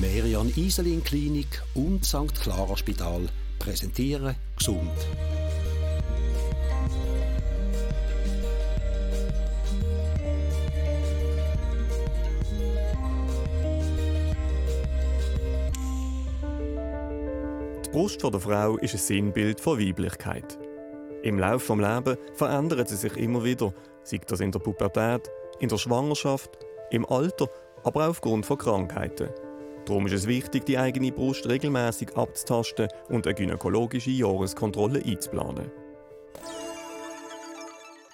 Merian Iselin Klinik und St. Clara Spital präsentieren gesund. Die Brust der Frau ist ein Sinnbild von Weiblichkeit. Im Laufe des Lebens verändert sie sich immer wieder, sei das in der Pubertät, in der Schwangerschaft, im Alter, aber auch aufgrund von Krankheiten. Darum ist es wichtig, die eigene Brust regelmäßig abzutasten und eine gynäkologische Jahreskontrolle einzuplanen.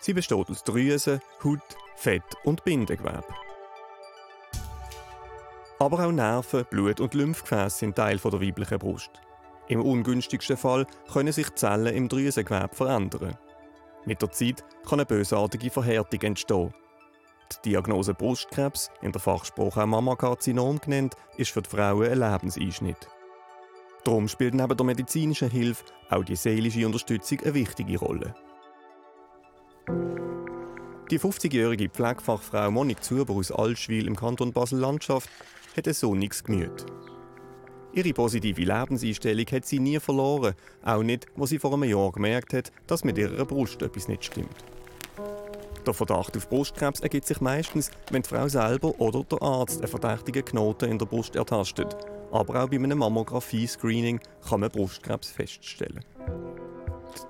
Sie besteht aus Drüsen, Haut, Fett und Bindegewebe. Aber auch Nerven, Blut und Lymphgefäße sind Teil der weiblichen Brust. Im ungünstigsten Fall können sich Zellen im Drüsengewebe verändern. Mit der Zeit kann eine bösartige Verhärtung entstehen, die Diagnose Brustkrebs, in der Fachsprache auch Mammakarzinom genannt, ist für die Frauen ein Lebenseinschnitt. Darum spielt neben der medizinischen Hilfe auch die seelische Unterstützung eine wichtige Rolle. Die 50-jährige Pflegefachfrau Monique Zuber aus Altschwil im Kanton Basel-Landschaft hat ein sonniges Gemüt. Ihre positive Lebenseinstellung hat sie nie verloren, auch nicht, als sie vor einem Jahr gemerkt hat, dass mit ihrer Brust etwas nicht stimmt. Der Verdacht auf Brustkrebs ergibt sich meistens, wenn die Frau selber oder der Arzt einen verdächtigen Knoten in der Brust ertastet. Aber auch bei einem Mammographie-Screening kann man Brustkrebs feststellen.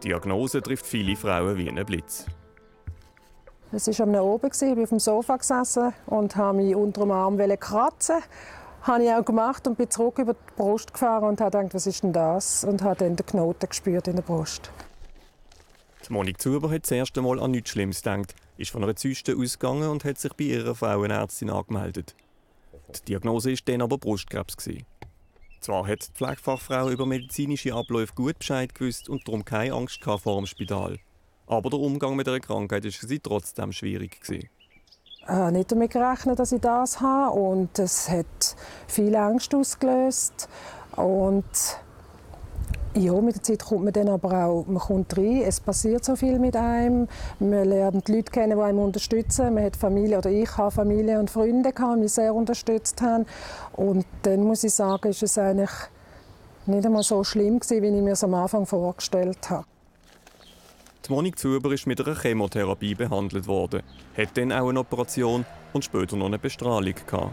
Die Diagnose trifft viele Frauen wie ein Blitz. Es war am oben, ich bin auf dem Sofa gesessen und habe mich unter dem Arm kratzen. Das habe ich auch gemacht und bin zurück über die Brust gefahren und habe gedacht, was ist denn das? Und habe dann den Knoten gespürt in der Brust. Monique Zuber hat das erste Mal an nichts Schlimmes gedacht ist von einer Zyste ausgegangen und hat sich bei ihrer Frauenärztin angemeldet. Die Diagnose war dann aber Brustkrebs. Zwar hat die Pflegefachfrau über medizinische Abläufe gut Bescheid gewusst und darum keine Angst vor dem Spital. Aber der Umgang mit der Krankheit war sie trotzdem schwierig. Ich habe nicht damit gerechnet, dass ich das habe und es hat viel Angst ausgelöst. Und ja, mit der Zeit kommt man dann aber auch, man kommt rein, es passiert so viel mit einem, man lernt die Leute kennen, die einem unterstützen, man hat Familie, oder ich habe Familie und Freunde, die mich sehr unterstützt haben und dann muss ich sagen, ist es eigentlich nicht einmal so schlimm gewesen, wie ich mir es am Anfang vorgestellt habe. Die Monique Zuber ist mit einer Chemotherapie behandelt worden, hat dann auch eine Operation und später noch eine Bestrahlung gehabt.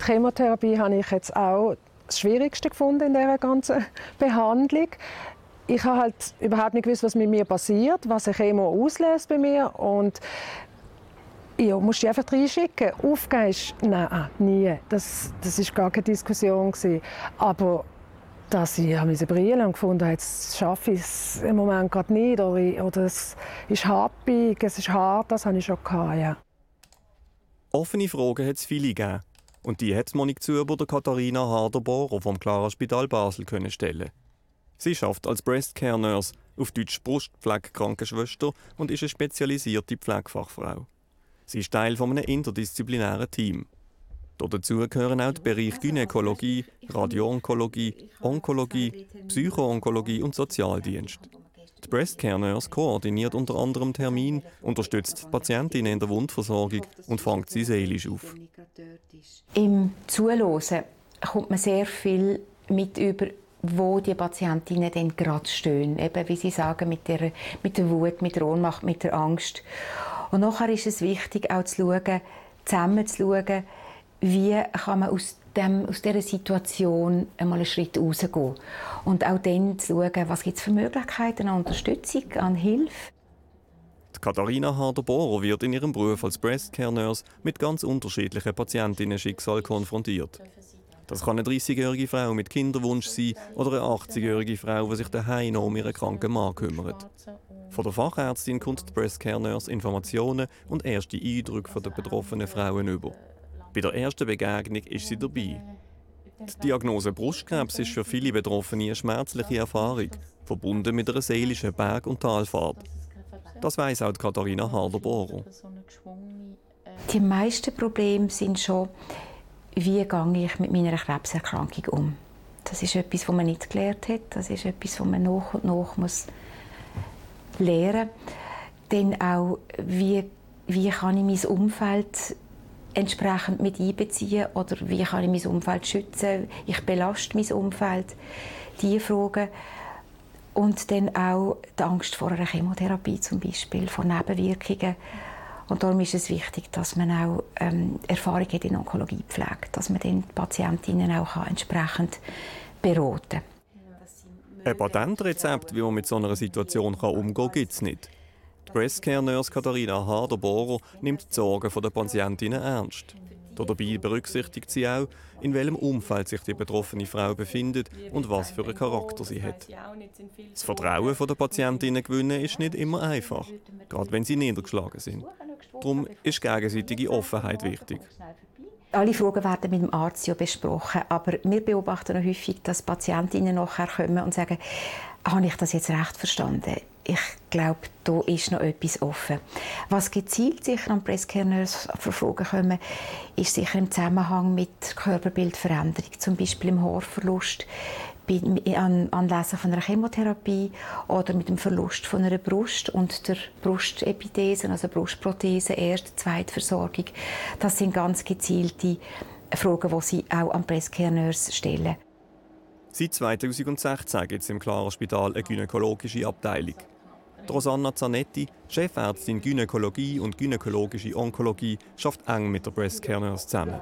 Die Chemotherapie habe ich jetzt auch das Schwierigste gefunden in dieser ganzen Behandlung. Ich habe halt überhaupt nicht gewusst, was mit mir passiert, was eine Chemo auslöst bei mir und ja, musst du einfach reinschicken. Aufgeben ist, nein, nie. Das, das ist gar keine Diskussion gewesen. Aber dass ich diese Brille und gefunden habe, jetzt schaffe ich es im Moment gerade nicht oder, oder es ist happig, es ist hart, das habe ich schon gehabt, ja. Offene Fragen hat es viele gegeben. Und die hat Monique Zuber der Katharina Harder-Bohrer vom Clara Spital Basel können stellen. Sie schafft als Breast Care Nurse, auf Deutsch Brustpflegekrankenschwester und ist eine spezialisierte Pflegefachfrau. Sie ist Teil von einem interdisziplinären Team. Dazu gehören auch die Bereiche Gynäkologie, Radioonkologie, Onkologie, Psychoonkologie und Sozialdienst. Die Breast Care Nurse koordiniert unter anderem Termin, unterstützt Patientinnen in der Wundversorgung und fängt sie seelisch auf. Im Zuhören kommt man sehr viel mit über, wo die Patientinnen denn gerade stehen. Eben, wie sie sagen, mit der, mit der Wut, mit der Ohnmacht, mit der Angst. Und nachher ist es wichtig, auch zu schauen, zusammen zu schauen, wie kann man aus, dem, aus dieser Situation einmal einen Schritt rausgehen. Und auch dann zu schauen, was gibt es für Möglichkeiten an Unterstützung, an Hilfe. Katharina Harder-Bohrer wird in ihrem Beruf als Breast Care Nurse mit ganz unterschiedlichen Patientinnen-Schicksal konfrontiert. Das kann eine 30-jährige Frau mit Kinderwunsch sein oder eine 80-jährige Frau, die sich daheim um ihren kranken Mann kümmert. Von der Fachärztin kommt die Breast Care Nurse Informationen und erste Eindrücke der betroffenen Frauen über. Bei der ersten Begegnung ist sie dabei. Die Diagnose Brustkrebs ist für viele Betroffene eine schmerzliche Erfahrung, verbunden mit einer seelischen Berg- und Talfahrt. Das weiß auch Katharina Harder-Bohrer. Die meisten Probleme sind schon, wie gehe ich mit meiner Krebserkrankung um. Das ist etwas, was man nicht gelernt hat. Das ist etwas, was man nach und nach muss lernen muss. Dann auch, wie, wie kann ich mein Umfeld entsprechend mit einbeziehen oder wie kann ich mein Umfeld schützen, ich belaste mein Umfeld, diese Fragen. Und dann auch die Angst vor einer Chemotherapie zum Beispiel, vor Nebenwirkungen. Und darum ist es wichtig, dass man auch ähm, Erfahrung hat in Onkologiepflege, dass man den Patientinnen auch entsprechend beraten kann. Ein Patentrezept, wie man mit so einer Situation umgehen kann, gibt es nicht. Die Breastcare-Nurse Katharina Harder-Bohrer nimmt die Sorgen der Patientinnen ernst. Dabei berücksichtigt sie auch, in welchem Umfeld sich die betroffene Frau befindet und was für einen Charakter sie hat. Das Vertrauen der Patientinnen gewinnen ist nicht immer einfach, gerade wenn sie niedergeschlagen sind. Darum ist gegenseitige Offenheit wichtig. Alle Fragen werden mit dem Arzt ja besprochen, aber wir beobachten häufig, dass Patientinnen nachher kommen und sagen, habe ich das jetzt recht verstanden? Ich glaube, da ist noch etwas offen. Was gezielt sicher an Breastcare-Nurse für Fragen kommen, ist sicher im Zusammenhang mit Körperbildveränderung, zum Beispiel im Haarverlust, an Anlässen von einer Chemotherapie oder mit dem Verlust von einer Brust und der Brustepithese, also Brustprothese, erste, zweite Versorgung. Das sind ganz gezielte Fragen, die Sie auch an Breastcare Nurse stellen. Seit 2016 gibt es im Klarer Spital eine gynäkologische Abteilung. Rosanna Zanetti, Chefärztin Gynäkologie und gynäkologische Onkologie, schafft eng mit der Breastcare Nurse zusammen.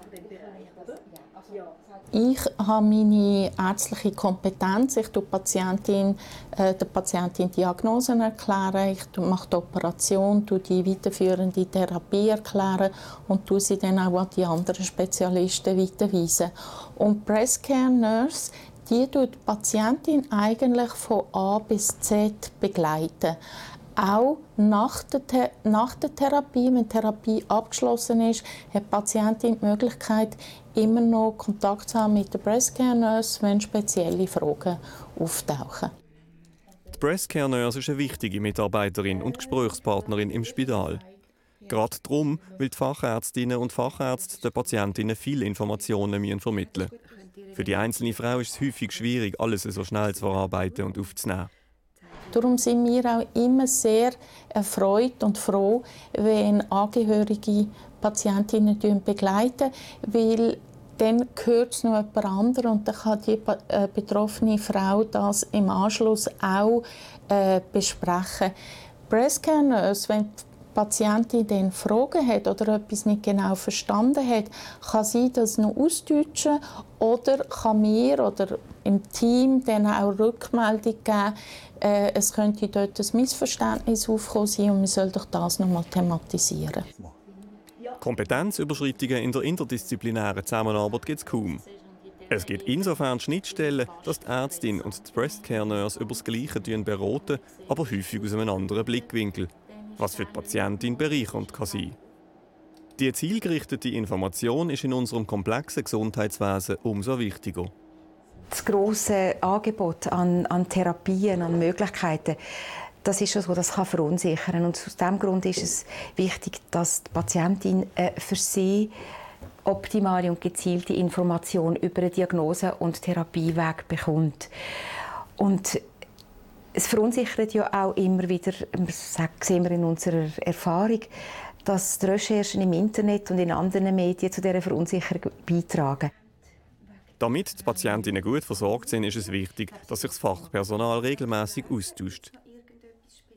Ich habe meine ärztliche Kompetenz. Ich tue Patientin, äh, der Patientin Diagnosen erklären. Ich mache die Operation, tue die weiterführende Therapie erklären und tue sie dann auch an die anderen Spezialisten weiterweisen. Und Breast Care Nurse die tut die Patientin eigentlich von A bis Z begleiten. Auch nach der, nach der Therapie, wenn die Therapie abgeschlossen ist, hat die Patientin die Möglichkeit, immer noch Kontakt zu haben mit der Breastcare Nurse, wenn spezielle Fragen auftauchen. Die Breastcare Nurse ist eine wichtige Mitarbeiterin und Gesprächspartnerin im Spital. Gerade darum, weil die Fachärztinnen und Fachärzte den Patientinnen viele Informationen vermitteln. Für die einzelne Frau ist es häufig schwierig, alles so schnell zu verarbeiten und aufzunehmen. Darum sind wir auch immer sehr erfreut und froh, wenn Angehörige Patientinnen begleiten, weil dann gehört es noch jemand anderes und dann kann die äh, betroffene Frau das im Anschluss auch äh, besprechen. Breastcare Nurse, wenn die Patientin dann Fragen hat oder etwas nicht genau verstanden hat, kann sie das noch ausdeutschen oder kann mir oder im Team dann auch Rückmeldung geben, äh, es könnte dort ein Missverständnis aufkommen sein und man soll doch das noch mal thematisieren. Kompetenzüberschreitungen in der interdisziplinären Zusammenarbeit gibt es kaum. Es gibt insofern Schnittstellen, dass die Ärztin und die Breastcare Nurse über das Gleiche beraten, aber häufig aus einem anderen Blickwinkel, was für die Patientin bereichernd kann sein Die zielgerichtete Information ist in unserem komplexen Gesundheitswesen umso wichtiger. Das große Angebot an, an Therapien, an Möglichkeiten, das ist etwas, das kann verunsichern. Und aus diesem Grund ist es wichtig, dass die Patientin äh, für sie optimale und gezielte Informationen über den Diagnose- und Therapieweg bekommt. Und es verunsichert ja auch immer wieder, das sehen wir in unserer Erfahrung, dass die Recherchen im Internet und in anderen Medien zu dieser Verunsicherung beitragen. Damit die Patientinnen gut versorgt sind, ist es wichtig, dass sich das Fachpersonal regelmäßig austauscht.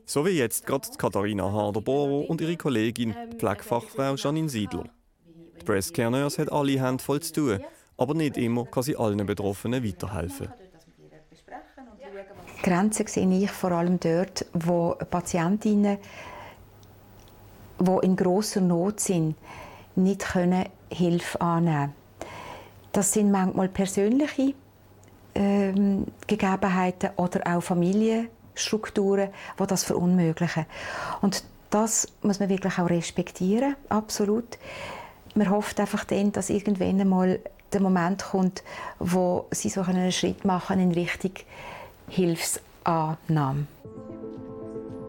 So wie jetzt gerade Katharina Harder-Boro und ihre Kollegin, die Pflegefachfrau Janine Siedler. Die Breastcare Nurse hat alle Hände voll zu tun, aber nicht immer kann sie allen Betroffenen weiterhelfen. Grenzen sehe ich vor allem dort, wo Patientinnen, die in großer Not sind, nicht können Hilfe annehmen. Das sind manchmal persönliche ähm, Gegebenheiten oder auch Familien Strukturen, die das verunmöglichen. Und das muss man wirklich auch respektieren, absolut. Man hofft einfach dann, dass irgendwann einmal der Moment kommt, wo sie so einen Schritt machen in Richtung Hilfsannahme.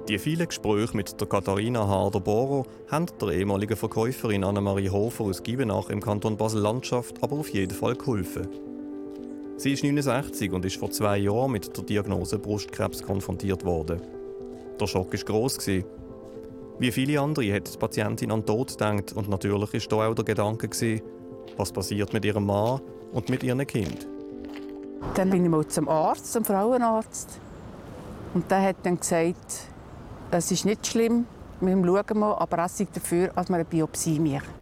Die vielen Gespräche mit der Katharina Harder-Boro haben der ehemaligen Verkäuferin Annemarie Hofer aus Gibenach im Kanton Basel-Landschaft aber auf jeden Fall geholfen. Sie ist 69 und ist vor zwei Jahren mit der Diagnose Brustkrebs konfrontiert worden. Der Schock war gross. Wie viele andere hat die Patientin an den Tod gedacht und natürlich ist da auch der Gedanke was passiert mit ihrem Mann und mit ihrem Kind. Dann bin ich mal zum Arzt, zum Frauenarzt. Und der hat dann gesagt, es ist nicht schlimm, wir schauen mal, aber er sei dafür, dass wir eine Biopsie machen.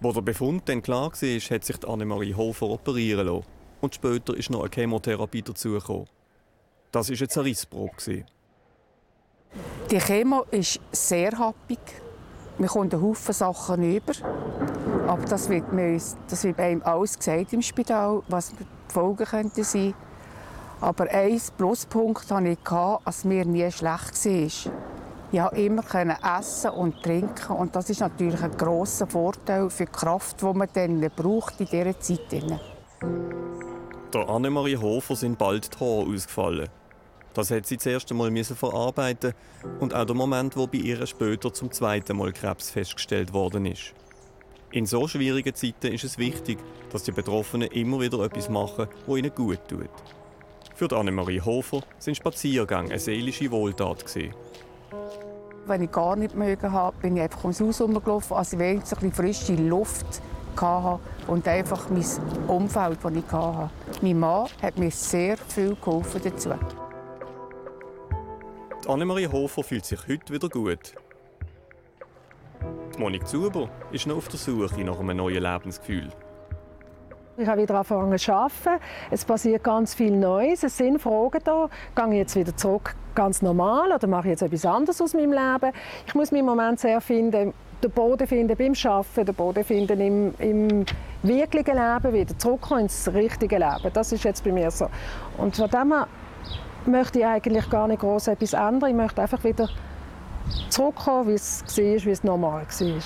Wo der Befund dann klar war, hat sich Annemarie Hofer operieren lassen. Und später ist noch eine Chemotherapie dazugekommen. Das war eine Zerrissprobe. Die Chemo ist sehr happig. Man kommt einen Haufen Sachen über. Aber das wird, mir, das wird einem alles gesagt im Spital, was die Folgen könnten sein Aber ein Pluspunkt hatte ich, dass mir nie schlecht war. Ich konnte immer essen und trinken und das ist natürlich ein grosser Vorteil für die Kraft, die man dann braucht in dieser Zeit. Der Annemarie Hofer sind bald die Haare ausgefallen. Das hat sie zuerst einmal verarbeiten und auch der Moment, wo bei ihr später zum zweiten Mal Krebs festgestellt worden ist. In so schwierigen Zeiten ist es wichtig, dass die Betroffenen immer wieder etwas machen, wo ihnen gut tut. Für Annemarie Hofer sind Spaziergänge eine seelische Wohltat gewesen. Wenn ich gar nicht mögen habe, bin ich einfach ums Haus herumgelaufen, also wenigstens ein bisschen frische Luft hatte und einfach mein Umfeld, das ich hatte. Mein Mann hat mir sehr viel geholfen dazu. Die Annemarie Hofer fühlt sich heute wieder gut. Monik Zuber ist noch auf der Suche nach einem neuen Lebensgefühl. Ich habe wieder angefangen zu arbeiten. Es passiert ganz viel Neues. Es sind Fragen da. Gehe ich jetzt wieder zurück ganz normal oder mache ich jetzt etwas anderes aus meinem Leben? Ich muss mich im Moment sehr finden, den Boden finden beim Arbeiten, den Boden finden im, im wirklichen Leben, wieder zurückkommen ins richtige Leben. Das ist jetzt bei mir so. Und von dem her möchte ich eigentlich gar nicht groß etwas ändern. Ich möchte einfach wieder zurückkommen, wie es war, wie es normal war.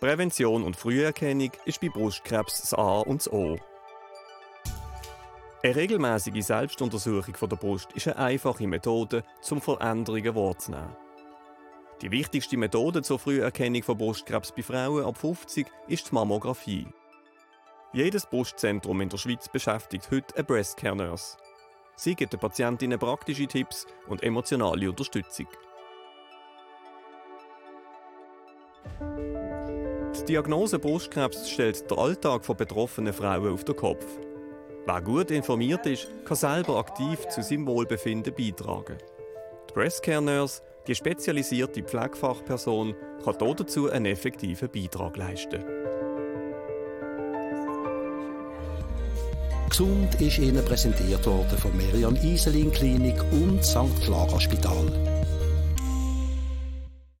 Prävention und Früherkennung ist bei Brustkrebs das A und das O. Eine regelmäßige Selbstuntersuchung der Brust ist eine einfache Methode, um Veränderungen wahrzunehmen. Die wichtigste Methode zur Früherkennung von Brustkrebs bei Frauen ab 50 ist die Mammographie. Jedes Brustzentrum in der Schweiz beschäftigt heute eine Breast Care Nurse. Sie gibt den Patientinnen praktische Tipps und emotionale Unterstützung. Die Diagnose Brustkrebs stellt den Alltag von betroffenen Frauen auf den Kopf. Wer gut informiert ist, kann selber aktiv zu seinem Wohlbefinden beitragen. Die Breastcare Nurse, die spezialisierte Pflegefachperson, kann dazu einen effektiven Beitrag leisten. Gesund ist Ihnen präsentiert worden von Merian Iselin Klinik und St. Clara Spital.